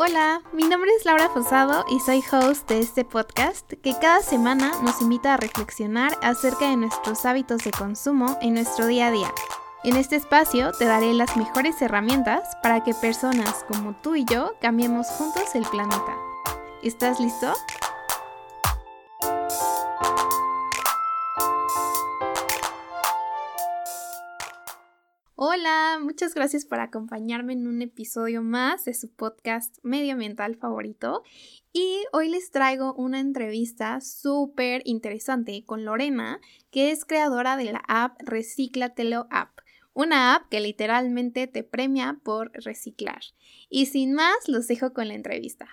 Hola, mi nombre es Laura Fosado y soy host de este podcast que cada semana nos invita a reflexionar acerca de nuestros hábitos de consumo en nuestro día a día. En este espacio te daré las mejores herramientas para que personas como tú y yo cambiemos juntos el planeta. ¿Estás listo? Hola, muchas gracias por acompañarme en un episodio más de su podcast medioambiental favorito. Y hoy les traigo una entrevista súper interesante con Lorena, que es creadora de la app Reciclatelo App, una app que literalmente te premia por reciclar. Y sin más, los dejo con la entrevista.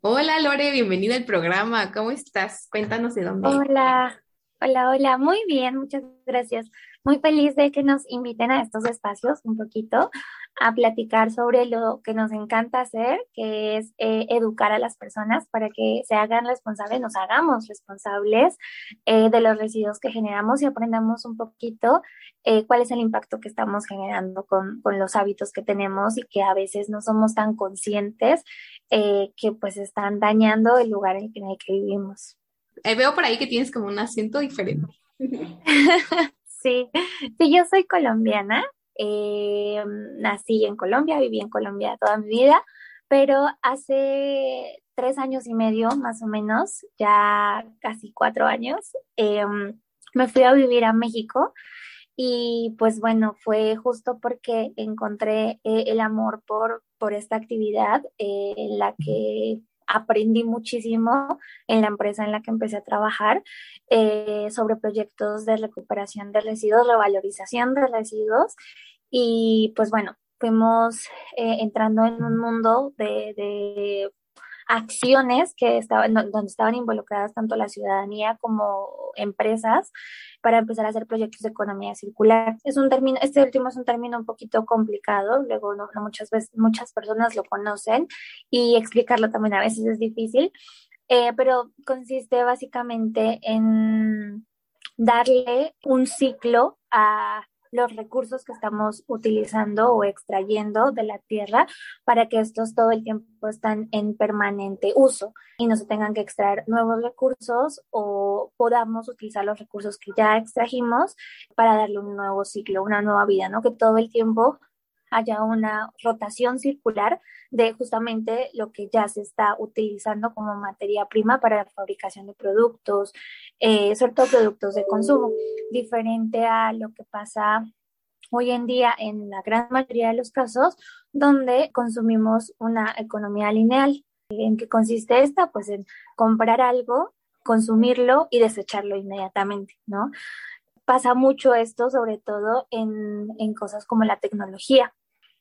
Hola Lore, bienvenida al programa. ¿Cómo estás? Cuéntanos de dónde. Hola, hola, hola. Muy bien, muchas gracias muy feliz de que nos inviten a estos espacios un poquito a platicar sobre lo que nos encanta hacer, que es eh, educar a las personas para que se hagan responsables, nos hagamos responsables eh, de los residuos que generamos y aprendamos un poquito eh, cuál es el impacto que estamos generando con, con, los hábitos que tenemos y que a veces no somos tan conscientes que pues están dañando el lugar en el que vivimos. veo por ahí que tienes como un acento diferente. Sí, sí, yo soy colombiana. Eh, nací en Colombia, viví en Colombia toda mi vida, pero hace tres años y medio, más o menos, ya casi cuatro años, eh, me fui a vivir a México. Y pues bueno, fue justo porque encontré eh, el amor por, por esta actividad en la que aprendí muchísimo en la empresa en la que empecé a trabajar eh, sobre proyectos de recuperación de residuos, revalorización de residuos. Y pues bueno, fuimos eh, entrando en un mundo de acciones que estaban, donde estaban involucradas tanto la ciudadanía como empresas para empezar a hacer proyectos de economía circular. Es un término, este último es un término un poquito complicado, luego no, muchas veces muchas personas lo conocen y explicarlo también a veces es difícil, eh, pero consiste básicamente en darle un ciclo a los recursos que estamos utilizando o extrayendo de la tierra para que estos todo el tiempo están en permanente uso y no se tengan que extraer nuevos recursos o podamos utilizar los recursos que ya extrajimos para darle un nuevo ciclo, una nueva vida, ¿no? Que todo el tiempo haya una rotación circular de justamente lo que ya se está utilizando como materia prima para la fabricación de productos, eh, sobre todo productos de consumo, diferente a lo que pasa hoy en día en la gran mayoría de los casos donde consumimos una economía lineal. ¿En qué consiste esta? Pues en comprar algo, consumirlo y desecharlo inmediatamente, ¿no? Pasa mucho esto, sobre todo en, en cosas como la tecnología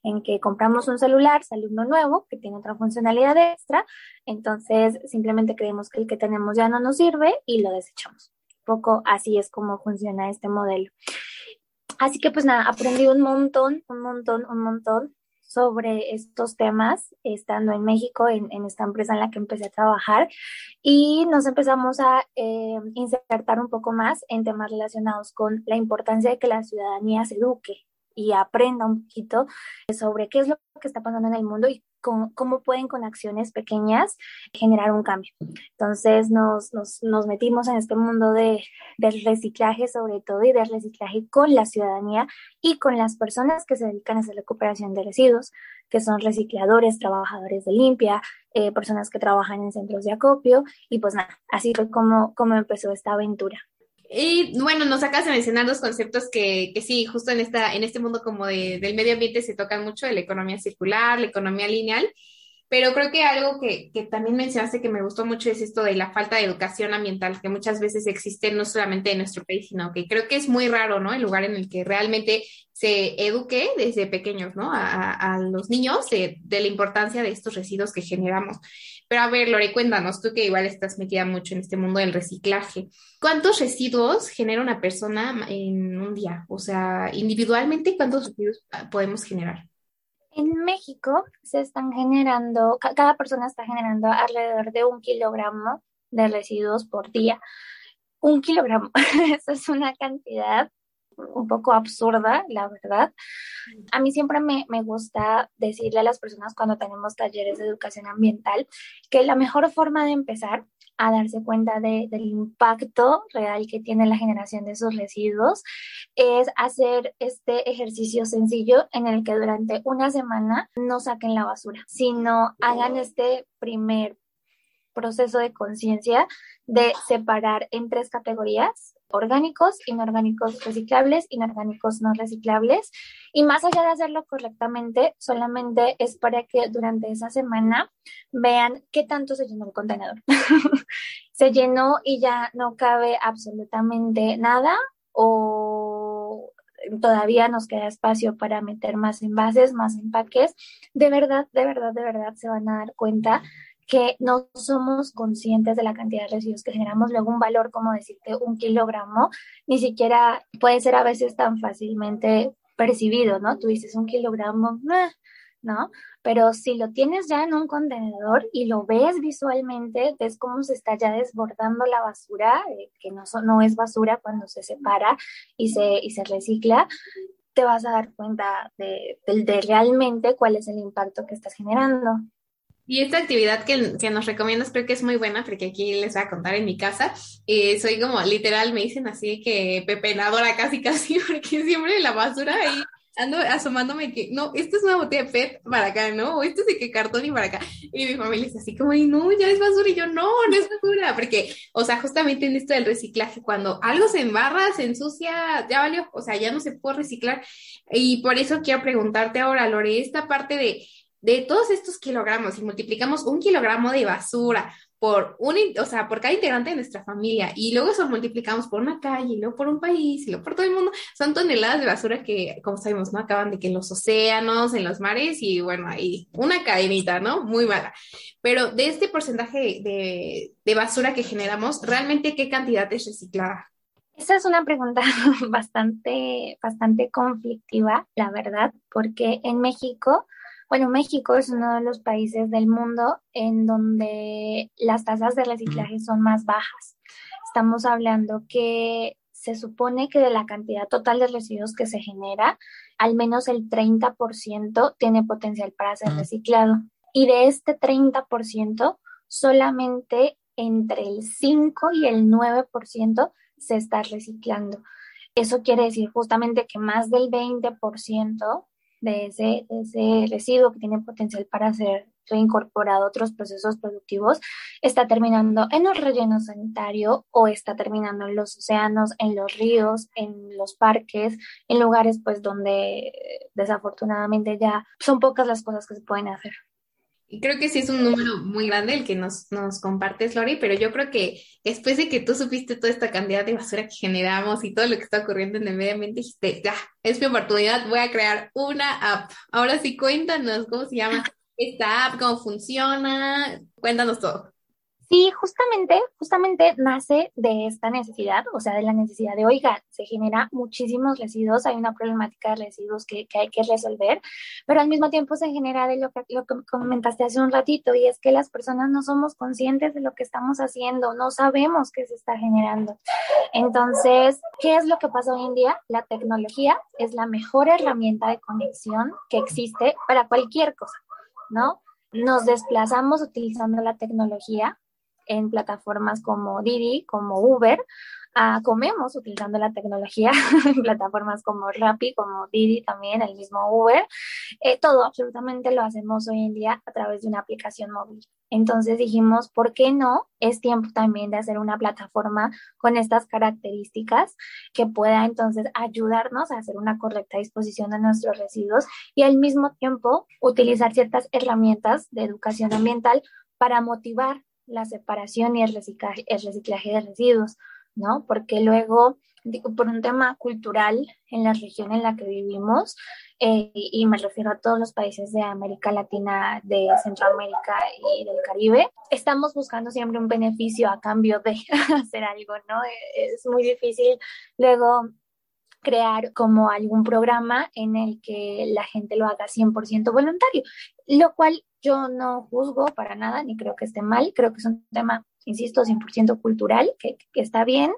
en que compramos un celular, sale uno nuevo que tiene otra funcionalidad extra, entonces simplemente creemos que el que tenemos ya no nos sirve y lo desechamos. Un poco así es como funciona este modelo. Así que pues nada, aprendí un montón, un montón, un montón sobre estos temas estando en México, en, esta empresa en la que empecé a trabajar y nos empezamos a eh, insertar un poco más en temas relacionados con la importancia de que la ciudadanía se eduque y aprenda un poquito sobre qué es lo que está pasando en el mundo y cómo, pueden con acciones pequeñas generar un cambio. Entonces nos, nos, nos metimos en este mundo de, del reciclaje sobre todo y del reciclaje con la ciudadanía y con las personas que se dedican a hacer recuperación de residuos, que son recicladores, trabajadores de limpia, eh, personas que trabajan en centros de acopio y pues nada, así fue como, como empezó esta aventura. Y bueno, nos acabas de mencionar dos conceptos que, que sí, justo en, esta, en este mundo como de, del medio ambiente se tocan mucho, la economía circular, la economía lineal, pero creo que algo que, que, también mencionaste que me gustó mucho es esto de la falta de educación ambiental, que muchas veces existe no solamente en nuestro país, sino que creo que es muy raro, ¿no? El lugar en el que realmente se eduque desde pequeños, ¿no? A, a los niños de, de, la importancia de estos residuos que generamos. Pero a ver, Lore, cuéntanos, tú que igual estás metida mucho en este mundo del reciclaje, ¿cuántos residuos genera una persona en un día? O sea, individualmente, ¿cuántos residuos podemos generar? En México se están generando, cada persona está generando alrededor de un kilogramo de residuos por día. Un kilogramo, eso es una cantidad un poco absurda, la verdad. A mí siempre me, me gusta decirle a las personas cuando tenemos talleres de educación ambiental que la mejor forma de empezar a darse cuenta de, del impacto real que tiene la generación de sus residuos es hacer este ejercicio sencillo en el que durante una semana no saquen la basura, sino hagan este primer proceso de conciencia de separar en tres categorías, orgánicos, inorgánicos reciclables, inorgánicos no reciclables. Y más allá de hacerlo correctamente, solamente es para que durante esa semana vean qué tanto se llenó el contenedor. se llenó y ya no cabe absolutamente nada o todavía nos queda espacio para meter más envases, más empaques. De verdad, de verdad, de verdad se van a dar cuenta que no somos conscientes de la cantidad de residuos que generamos, luego un valor como decirte un kilogramo, ni siquiera puede ser a veces tan fácilmente percibido, ¿no? Tú dices un kilogramo, ¿no? Pero si lo tienes ya en un contenedor y lo ves visualmente, ves cómo se está ya desbordando la basura, eh, que no, no es basura cuando se separa y se, y se recicla, te vas a dar cuenta de, de realmente cuál es el impacto que estás generando. Y esta actividad que, que, nos recomiendas creo que es muy buena porque aquí les voy a contar en mi casa. Eh, soy como literal, me dicen así que pepenadora casi casi porque siempre la basura ahí ando asomándome que no, esto es una botella de PET para acá, ¿no? O esto es de que cartón y para acá. Y mi familia es así como, y no, ya es basura. Y yo, no, no es basura. Porque, o sea, justamente en esto del reciclaje, cuando algo se embarra, se ensucia, ya valió, o sea, ya no se puede reciclar. Y por eso quiero preguntarte ahora, Lore, esta parte de de todos estos kilogramos y multiplicamos un kilogramo de basura por un, o sea, por cada integrante de nuestra familia y luego eso multiplicamos por una calle y luego por un país y luego por todo el mundo, son toneladas de basura que, como sabemos, ¿no? Acaban de que en los océanos, en los mares y bueno, ahí una cadenita, ¿no? Muy mala. Pero de este porcentaje de, de basura que generamos, ¿realmente qué cantidad es reciclada? Esa es una pregunta bastante, bastante conflictiva, la verdad, porque en México bueno, México es uno de los países del mundo en donde las tasas de reciclaje son más bajas. Estamos hablando que se supone que de la cantidad total de residuos que se genera, al menos el 30% tiene potencial para ser reciclado. Y de este 30%, solamente entre el 5 y el 9% se está reciclando. Eso quiere decir justamente que más del 20% de ese, ese residuo que tiene potencial para ser reincorporado a otros procesos productivos está terminando en el relleno sanitario o está terminando en los océanos, en los ríos, en los parques, en lugares pues donde desafortunadamente ya son pocas las cosas que se pueden hacer. Creo que sí es un número muy grande el que nos, nos compartes, Lori, pero yo creo que después de que tú supiste toda esta cantidad de basura que generamos y todo lo que está ocurriendo en el medio ambiente, dijiste, ya, es mi oportunidad, voy a crear una app. Ahora sí, cuéntanos cómo se llama esta app, cómo funciona, cuéntanos todo. Sí, justamente, justamente nace de esta necesidad, o sea, de la necesidad de, oiga, se genera muchísimos residuos, hay una problemática de residuos que, que hay que resolver, pero al mismo tiempo se genera de lo que, lo que comentaste hace un ratito, y es que las personas no somos conscientes de lo que estamos haciendo, no sabemos qué se está generando. Entonces, ¿qué es lo que pasa hoy en día? La tecnología es la mejor herramienta de conexión que existe para cualquier cosa, ¿no? Nos desplazamos utilizando la tecnología en plataformas como Didi, como Uber, uh, comemos utilizando la tecnología en plataformas como Rappi, como Didi también, el mismo Uber. Eh, todo absolutamente lo hacemos hoy en día a través de una aplicación móvil. Entonces dijimos, ¿por qué no? Es tiempo también de hacer una plataforma con estas características que pueda entonces ayudarnos a hacer una correcta disposición de nuestros residuos y al mismo tiempo utilizar ciertas herramientas de educación ambiental para motivar la separación y el reciclaje, el reciclaje de residuos, ¿no? Porque luego, por un tema cultural en la región en la que vivimos, eh, y me refiero a todos los países de América Latina, de Centroamérica y del Caribe, estamos buscando siempre un beneficio a cambio de hacer algo, ¿no? Es muy difícil luego crear como algún programa en el que la gente lo haga 100% voluntario, lo cual yo no juzgo para nada, ni creo que esté mal, creo que es un tema, insisto, 100% cultural, que, está bien.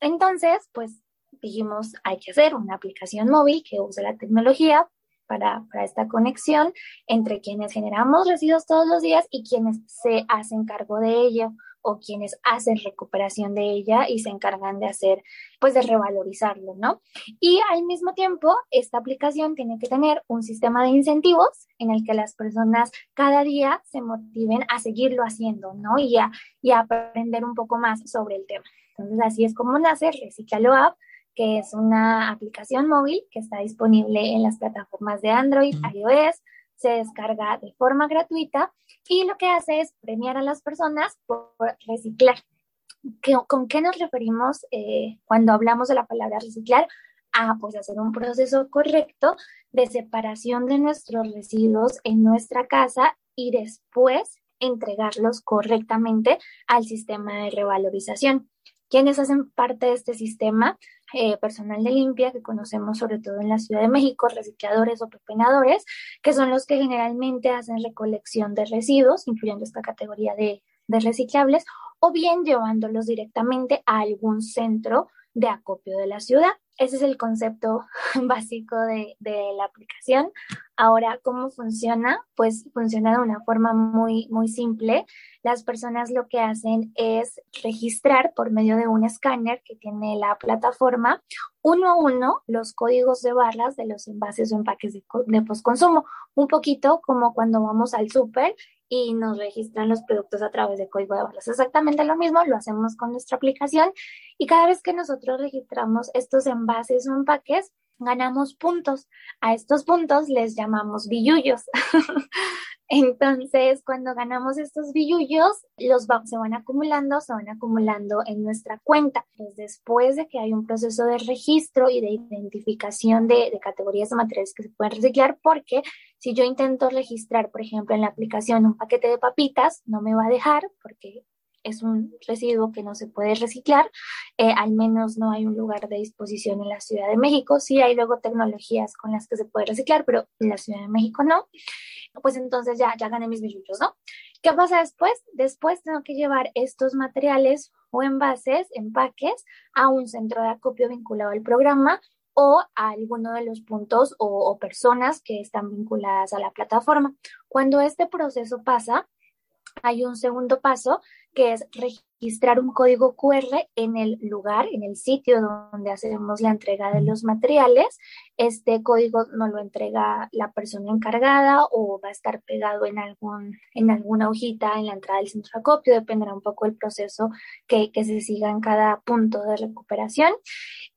Entonces, pues dijimos, hay que hacer una aplicación móvil que use la tecnología para, para, esta conexión entre quienes generamos residuos todos los días y quienes se hacen cargo de ello o quienes hacen recuperación de ella y se encargan de hacer, pues de revalorizarlo, ¿no? Y al mismo tiempo, esta aplicación tiene que tener un sistema de incentivos en el que las personas cada día se motiven a seguirlo haciendo, ¿no? Y a, y a aprender un poco más sobre el tema. Entonces, así es como nace Reciclalo App, que es una aplicación móvil que está disponible en las plataformas de Android, iOS, se descarga de forma gratuita y lo que hace es premiar a las personas por reciclar. ¿Con qué nos referimos eh, cuando hablamos de la palabra reciclar? A pues hacer un proceso correcto de separación de nuestros residuos en nuestra casa y después entregarlos correctamente al sistema de revalorización. ¿Quiénes hacen parte de este sistema? Eh, personal de limpia que conocemos sobre todo en la Ciudad de México, recicladores o pepenadores, que son los que generalmente hacen recolección de residuos, incluyendo esta categoría de, de reciclables, o bien llevándolos directamente a algún centro de acopio de la ciudad. Ese es el concepto básico de, la aplicación. Ahora, ¿cómo funciona? Pues funciona de una forma muy, muy simple. Las personas lo que hacen es registrar por medio de un escáner que tiene la plataforma uno a uno los códigos de barras de los envases o empaques de, de postconsumo. Un poquito como cuando vamos al súper y nos registran los productos a través de código de barras. Exactamente lo mismo lo hacemos con nuestra aplicación y cada vez que nosotros registramos estos envases o empaques, ganamos puntos. A estos puntos les llamamos billullos. Entonces, cuando ganamos estos billullos, los se van acumulando, se van acumulando en nuestra cuenta. Pues después de que hay un proceso de registro y de identificación de, categorías de materiales que se pueden reciclar, porque si yo intento registrar, por ejemplo, en la aplicación un paquete de papitas, no me va a dejar porque es un residuo que no se puede reciclar, eh, al menos no hay un lugar de disposición en la Ciudad de México, sí hay luego tecnologías con las que se puede reciclar, pero en la Ciudad de México no, pues entonces ya, ya gané mis billullos, ¿no? ¿Qué pasa después? Después tengo que llevar estos materiales o envases, empaques, a un centro de acopio vinculado al programa o a alguno de los puntos o, o personas que están vinculadas a la plataforma. Cuando este proceso pasa, hay un segundo paso que es registrar un código QR en el lugar, en el sitio donde hacemos la entrega de los materiales. Este código nos lo entrega la persona encargada o va a estar pegado en, algún, en alguna hojita en la entrada del centro de acopio, dependerá un poco del proceso que, se siga en cada punto de recuperación.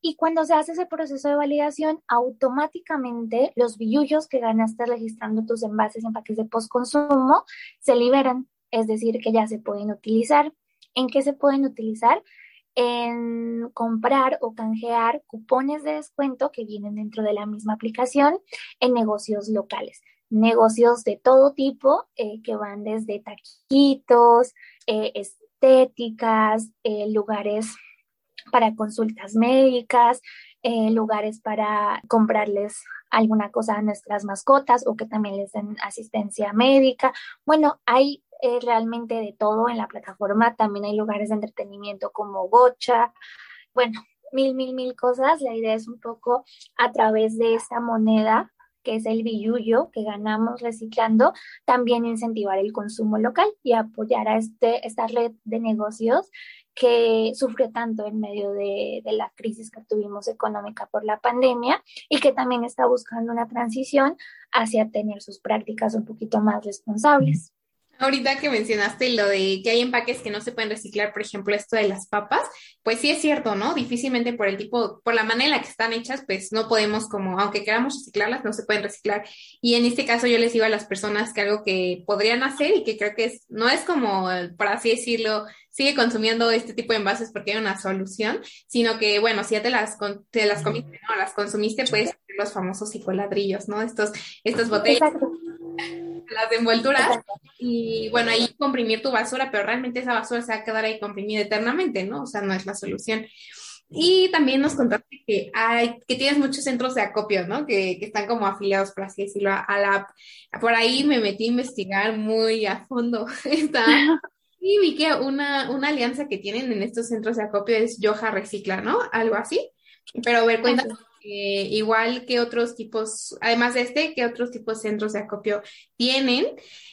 Y cuando se hace ese proceso de validación, automáticamente los billullos que ganaste registrando tus envases y empaques de postconsumo se liberan es decir, que ya se pueden utilizar. ¿En qué se pueden utilizar? En comprar o canjear cupones de descuento que vienen dentro de la misma aplicación en negocios locales. Negocios de todo tipo eh, que van desde taquitos, eh, estéticas, eh, lugares para consultas médicas, lugares para comprarles alguna cosa a nuestras mascotas o que también les den asistencia médica. Bueno, hay eh, realmente de todo en la plataforma. También hay lugares de entretenimiento como Gocha. Bueno, mil, mil, mil cosas. La idea es un poco a través de esta moneda que es el billullo que ganamos reciclando, también incentivar el consumo local y apoyar a este, esta red de negocios que sufrió tanto en medio de, de, la crisis que tuvimos económica por la pandemia y que también está buscando una transición hacia tener sus prácticas un poquito más responsables. Ahorita que mencionaste lo de que hay empaques que no se pueden reciclar, por ejemplo, esto de las papas, pues sí es cierto, ¿no? Difícilmente por el tipo, por la manera en la que están hechas, pues no podemos como, aunque queramos reciclarlas, no se pueden reciclar. Y en este caso yo les digo a las personas que algo que podrían hacer y que creo que es, no es como, por así decirlo, sigue consumiendo este tipo de envases porque hay una solución, sino que, bueno, si ya te las, te las comiste, ¿no? Las consumiste, puedes hacer los famosos psicoladrillos, ¿no? Estos, estas botellas. Exacto las envolturas y bueno, ahí comprimir tu basura, pero realmente esa basura se va a quedar ahí comprimida eternamente, ¿no? O sea, no es la solución. Y también nos contaste que hay, que tienes muchos centros de acopio, ¿no? Que, que están como afiliados, por así decirlo, a la app. Por ahí me metí a investigar muy a fondo. Está, y vi que una, una alianza que tienen en estos centros de acopio es Yoja Recicla, ¿no? Algo así. Pero a ver, cuéntanos, eh, igual que otros tipos, además de este, ¿qué otros tipos de centros de acopio tienen?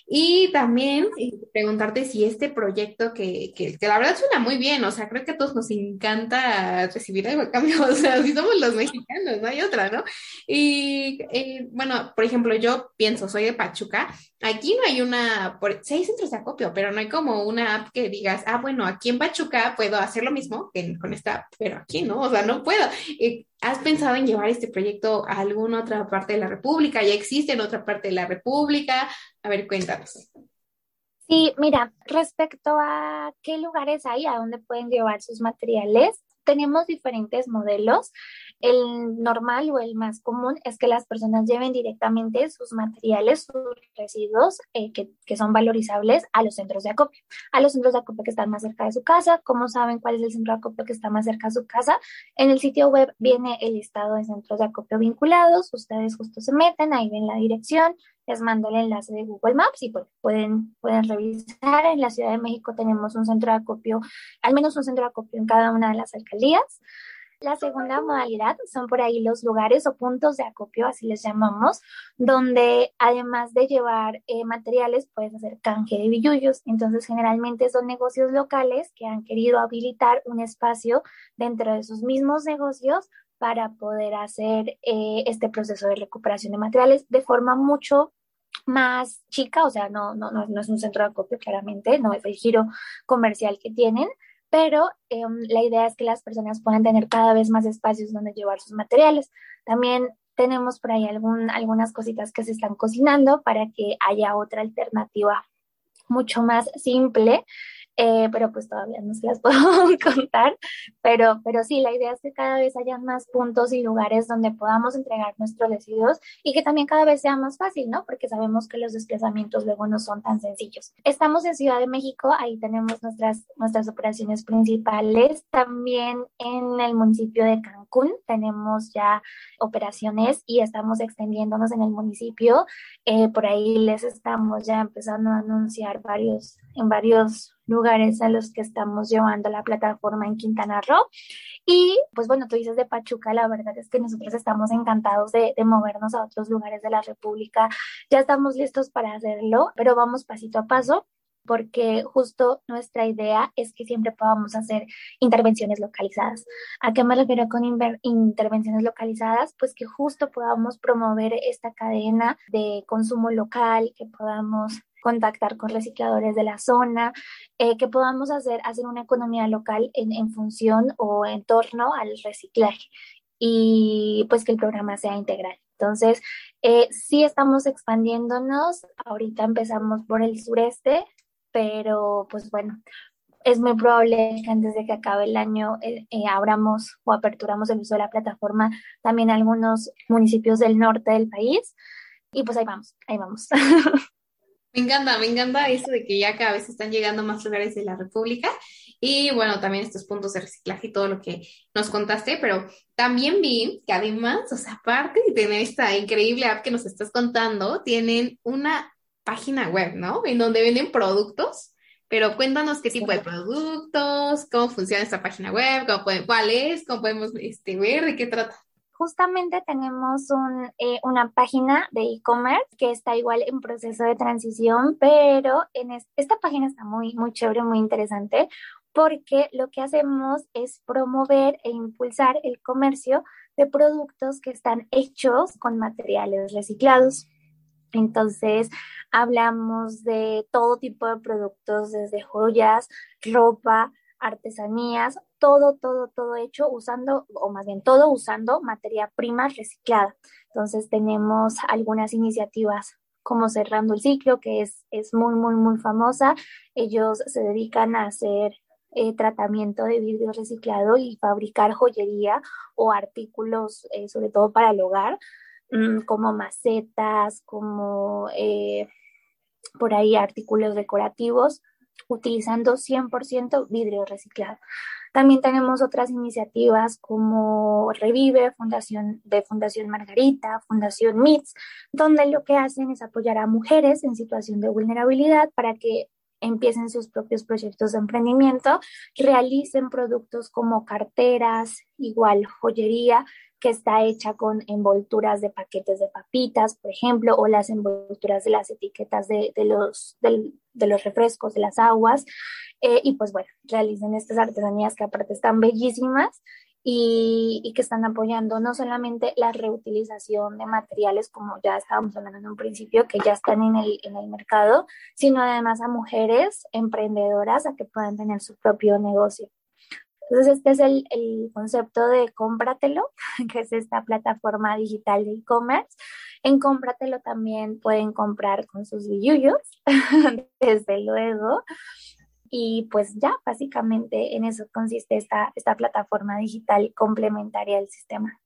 Y también eh, preguntarte si este proyecto que, que, que, la verdad suena muy bien, o sea, creo que a todos nos encanta recibir algo a cambio, o sea, si somos los mexicanos, no hay otra, ¿no? Y eh, bueno, por ejemplo, yo pienso, soy de Pachuca, aquí no hay una, por, sí hay centros de acopio, pero no hay como una app que digas, ah, bueno, aquí en Pachuca puedo hacer lo mismo que con esta app, pero aquí no, o sea, no puedo. Eh, ¿Has pensado en llevar este proyecto a alguna otra parte de la República? ¿Ya existe en otra parte de la República? A ver, cuéntanos. Sí, mira, respecto a qué lugares hay, a dónde pueden llevar sus materiales, tenemos diferentes modelos. El normal o el más común es que las personas lleven directamente sus materiales, sus residuos eh, que, son valorizables a los centros de acopio, a los centros de acopio que están más cerca de su casa. ¿Cómo saben cuál es el centro de acopio que está más cerca de su casa? En el sitio web viene el listado de centros de acopio vinculados. Ustedes justo se meten, ahí ven la dirección, les mando el enlace de Google Maps y pues pueden, pueden revisar. En la Ciudad de México tenemos un centro de acopio, al menos un centro de acopio en cada una de las alcaldías. La segunda modalidad son por ahí los lugares o puntos de acopio, así les llamamos, donde además de llevar eh, materiales puedes hacer canje de billullos. Entonces generalmente son negocios locales que han querido habilitar un espacio dentro de sus mismos negocios para poder hacer eh, este proceso de recuperación de materiales de forma mucho más chica, o sea, no, no, no, es un centro de acopio claramente, no es el giro comercial que tienen, pero em, la idea es que las personas puedan tener cada vez más espacios donde llevar sus materiales. También tenemos por ahí algunas cositas que se están cocinando para que haya otra alternativa mucho más simple eh, pero pues todavía no se las puedo contar, pero, pero sí, la idea es que cada vez haya más puntos y lugares donde podamos entregar nuestros residuos y que también cada vez sea más fácil, ¿no? Porque sabemos que los desplazamientos luego no son tan sencillos. Estamos en Ciudad de México, ahí tenemos nuestras, nuestras operaciones principales, también en el municipio de Cancún tenemos ya operaciones y estamos extendiéndonos en el municipio, eh, por ahí les estamos ya empezando a anunciar varios, en varios lugares a los que estamos llevando la plataforma en Quintana Roo. Y pues bueno, tú dices de Pachuca, la verdad es que nosotros estamos encantados de, de, movernos a otros lugares de la República. Ya estamos listos para hacerlo, pero vamos pasito a paso porque justo nuestra idea es que siempre podamos hacer intervenciones localizadas. ¿A qué me refiero con intervenciones localizadas? Pues que justo podamos promover esta cadena de consumo local, que podamos contactar con recicladores de la zona, eh, que podamos hacer, hacer una economía local en, función o en torno al reciclaje y pues que el programa sea integral. Entonces, eh, sí estamos expandiéndonos, ahorita empezamos por el sureste, pero pues bueno, es muy probable que antes de que acabe el año eh, eh, abramos o aperturamos el uso de la plataforma también algunos municipios del norte del país. Y pues ahí vamos, ahí vamos. Me encanta, me encanta eso de que ya cada vez están llegando más lugares de la República. Y bueno, también estos puntos de reciclaje y todo lo que nos contaste, pero también vi que además, o sea, aparte de tener esta increíble app que nos estás contando, tienen una página web, ¿no? En donde venden productos, pero cuéntanos qué tipo de productos, cómo funciona esta página web, cómo pueden, cuál es, cómo podemos este, ver, de qué trata justamente tenemos eh, una página de e-commerce que está igual en proceso de transición, pero en esta página está muy, muy chévere, muy interesante, porque lo que hacemos es promover e impulsar el comercio de productos que están hechos con materiales reciclados. Entonces, hablamos de todo tipo de productos, desde joyas, ropa, artesanías, todo, todo, todo hecho usando, o más bien todo usando materia prima reciclada. Entonces tenemos algunas iniciativas como Cerrando el Ciclo, que es, es muy, muy, muy famosa. Ellos se dedican a hacer eh, tratamiento de vidrio reciclado y fabricar joyería o artículos, eh, sobre todo para el hogar, mm, como macetas, como eh, por ahí artículos decorativos utilizando 100% vidrio reciclado. También tenemos otras iniciativas como Revive, Fundación de Fundación Margarita, Fundación MITS, donde lo que hacen es apoyar a mujeres en situación de vulnerabilidad para que empiecen sus propios proyectos de emprendimiento, realicen productos como carteras, igual joyería, que está hecha con envolturas de paquetes de papitas, por ejemplo, o las envolturas de las etiquetas de, los, de los refrescos, de las aguas. Eh, y pues bueno, realicen estas artesanías que aparte están bellísimas y, que están apoyando no solamente la reutilización de materiales, como ya estábamos hablando en un principio, que ya están en el, en el mercado, sino además a mujeres emprendedoras a que puedan tener su propio negocio. Entonces, este es el, el, concepto de cómpratelo, que es esta plataforma digital de e-commerce. En cómpratelo también pueden comprar con sus billullos, desde luego. Y pues ya, básicamente en eso consiste esta, esta plataforma digital complementaria del sistema.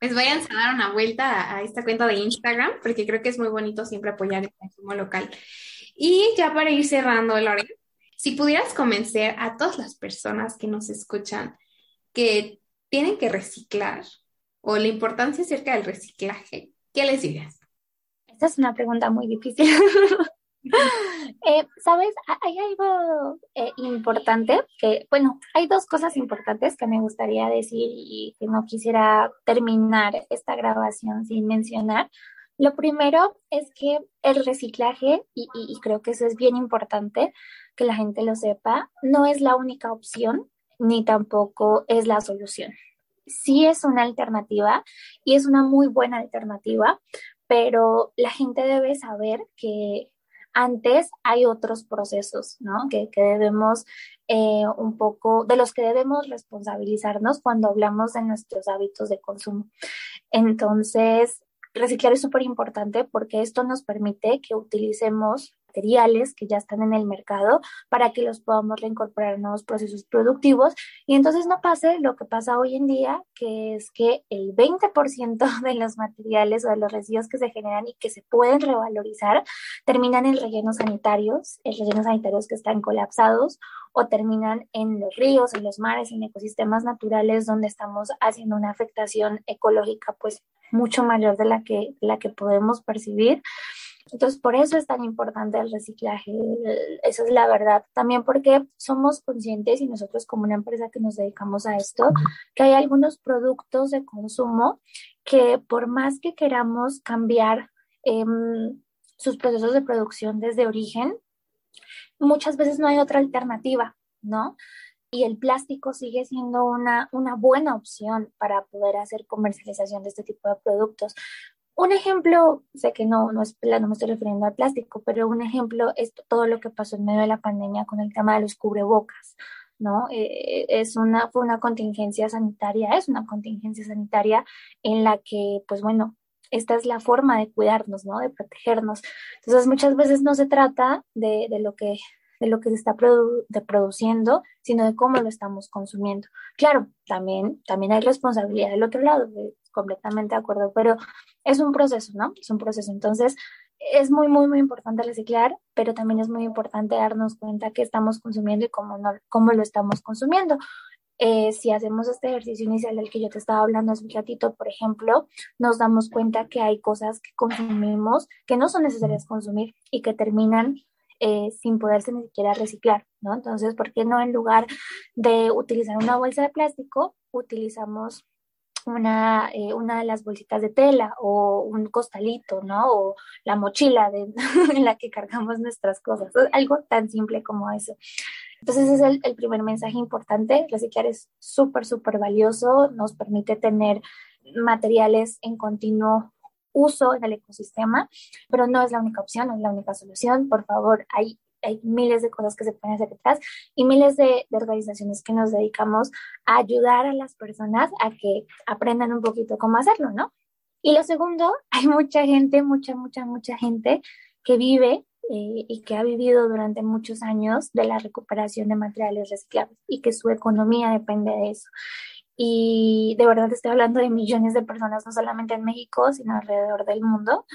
Pues vayan a dar una vuelta a, esta cuenta de Instagram, porque creo que es muy bonito siempre apoyar el consumo local. Y ya para ir cerrando, Lore, si pudieras convencer a todas las personas que nos escuchan que tienen que reciclar o la importancia acerca del reciclaje, ¿qué les dirías? Esta es una pregunta muy difícil. Eh, Sabes, hay algo eh, importante que, bueno, hay dos cosas importantes que me gustaría decir y que no quisiera terminar esta grabación sin mencionar. Lo primero es que el reciclaje, y, creo que eso es bien importante que la gente lo sepa, no es la única opción ni tampoco es la solución. Sí es una alternativa y es una muy buena alternativa, pero la gente debe saber que antes hay otros procesos, ¿no? Que, debemos eh, un poco, de los que debemos responsabilizarnos cuando hablamos de nuestros hábitos de consumo. Entonces, reciclar es súper importante porque esto nos permite que utilicemos materiales que ya están en el mercado para que los podamos reincorporar a nuevos procesos productivos y entonces no pase lo que pasa hoy en día, que es que el 20% de los materiales o de los residuos que se generan y que se pueden revalorizar terminan en rellenos sanitarios, en rellenos sanitarios que están colapsados o terminan en los ríos, en los mares, en ecosistemas naturales donde estamos haciendo una afectación ecológica pues mucho mayor de la que, la que podemos percibir. Entonces, por eso es tan importante el reciclaje, esa es la verdad. También porque somos conscientes y nosotros como una empresa que nos dedicamos a esto, que hay algunos productos de consumo que por más que queramos cambiar em, sus procesos de producción desde origen, muchas veces no hay otra alternativa, ¿no? Y el plástico sigue siendo una, una buena opción para poder hacer comercialización de este tipo de productos. Un ejemplo, sé que no, no, es, no me estoy refiriendo al plástico, pero un ejemplo es todo lo que pasó en medio de la pandemia con el tema de los cubrebocas, ¿no? Eh, es una, fue una contingencia sanitaria, es una contingencia sanitaria en la que, pues bueno, esta es la forma de cuidarnos, ¿no? De protegernos. Entonces, muchas veces no se trata de, de lo que de lo que se está produciendo, sino de cómo lo estamos consumiendo. Claro, también, también hay responsabilidad del otro lado, completamente de acuerdo, pero es un proceso, ¿no? Es un proceso. Entonces, es muy, muy, muy importante reciclar, pero también es muy importante darnos cuenta qué estamos consumiendo y cómo, no, cómo lo estamos consumiendo. Eh, si hacemos este ejercicio inicial del que yo te estaba hablando hace un ratito, por ejemplo, nos damos cuenta que hay cosas que consumimos que no son necesarias consumir y que terminan eh, sin poderse ni siquiera reciclar, ¿no? Entonces, ¿por qué no en lugar de utilizar una bolsa de plástico, utilizamos una, eh, una de las bolsitas de tela o un costalito, ¿no? O la mochila de, en la que cargamos nuestras cosas. Algo tan simple como eso. Entonces ese es el, el primer mensaje importante. Reciclar es súper, súper valioso. Nos permite tener materiales en continuo uso en el ecosistema, pero no es la única opción, no es la única solución. Por favor, hay hay miles de cosas que se pueden hacer detrás y miles de, organizaciones que nos dedicamos a ayudar a las personas a que aprendan un poquito cómo hacerlo, ¿no? Y lo segundo, hay mucha gente, mucha, mucha, mucha gente que vive eh, y que ha vivido durante muchos años de la recuperación de materiales reciclables y que su economía depende de eso. Y de verdad estoy hablando de millones de personas, no solamente en México, sino alrededor del mundo.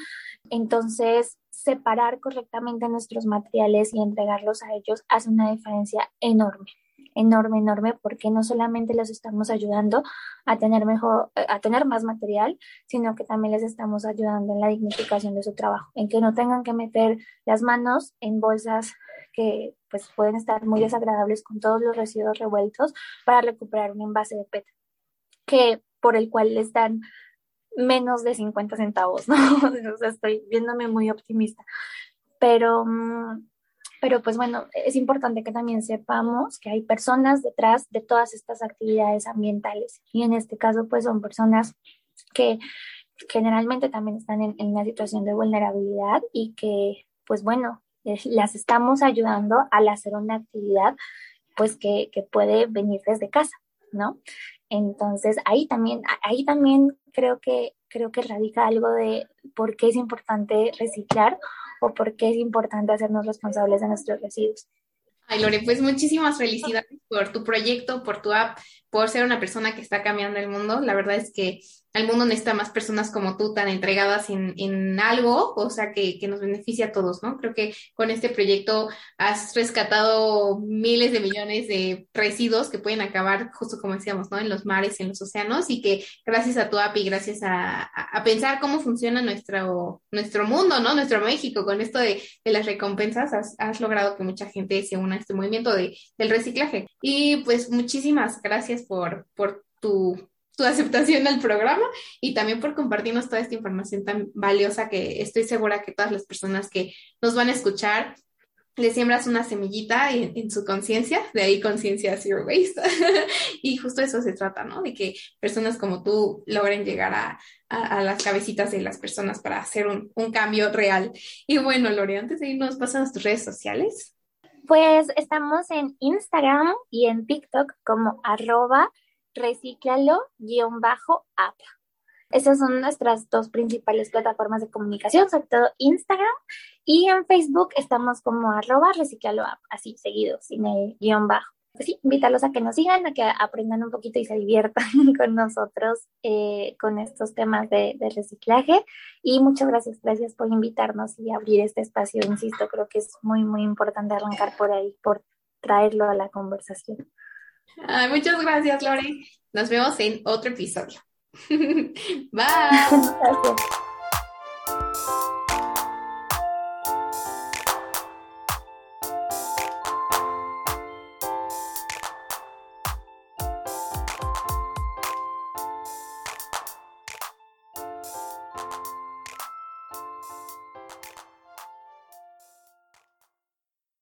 Entonces, separar correctamente nuestros materiales y entregarlos a ellos hace una diferencia enorme, enorme, enorme, porque no solamente los estamos ayudando a tener mejor, a tener más material, sino que también les estamos ayudando en la dignificación de su trabajo, en que no tengan que meter las manos en bolsas que pues pueden estar muy desagradables con todos los residuos revueltos para recuperar un envase de PET, que por el cual les dan menos de 50 centavos, ¿no? estoy viéndome muy optimista. Pero, mm, pero pues bueno, es importante que también sepamos que hay personas detrás de todas estas actividades ambientales y en este caso pues son personas que generalmente también están en, en una situación de vulnerabilidad y que pues bueno, eh, las estamos ayudando al hacer una actividad pues que, que puede venir desde casa, ¿no? Entonces, ahí también, ahí también creo que, creo que radica algo de por qué es importante reciclar o por qué es importante hacernos responsables de nuestros residuos. Ay, Lore, pues muchísimas felicidades por tu proyecto, por tu app, por ser una persona que está cambiando el mundo. La verdad es que el mundo necesita más personas como tú tan entregadas en, en algo, o sea, que, que, nos beneficia a todos, ¿no? Creo que con este proyecto has rescatado miles de millones de residuos que pueden acabar, justo como decíamos, ¿no? En los mares, en los océanos, y que gracias a tu app y gracias a, a, pensar cómo funciona nuestro, nuestro mundo, ¿no? Nuestro México, con esto de, de las recompensas, has, has, logrado que mucha gente se una a este movimiento de, del reciclaje. Y pues muchísimas gracias por, por tu tu aceptación al programa y también por compartirnos toda esta información tan valiosa que estoy segura que todas las personas que nos van a escuchar le siembras una semillita en, su conciencia, de ahí conciencia zero waste. y justo eso se trata, ¿no? De que personas como tú logren llegar a, a, a las cabecitas de las personas para hacer un, un, cambio real. Y bueno, Lore, antes de irnos, pasan tus redes sociales. Pues estamos en Instagram y en TikTok como arroba reciclalo-app. Esas son nuestras dos principales plataformas de comunicación, sobre todo Instagram. Y en Facebook estamos como arroba reciclalo-app, así seguido, sin el guion bajo. Pues sí, invitarlos a que nos sigan, a que aprendan un poquito y se diviertan con nosotros eh, con estos temas de, de, reciclaje. Y muchas gracias, gracias por invitarnos y abrir este espacio. Insisto, creo que es muy, muy importante arrancar por ahí, por traerlo a la conversación. Ay, muchas gracias, Lore. Nos vemos en otro episodio. Bye.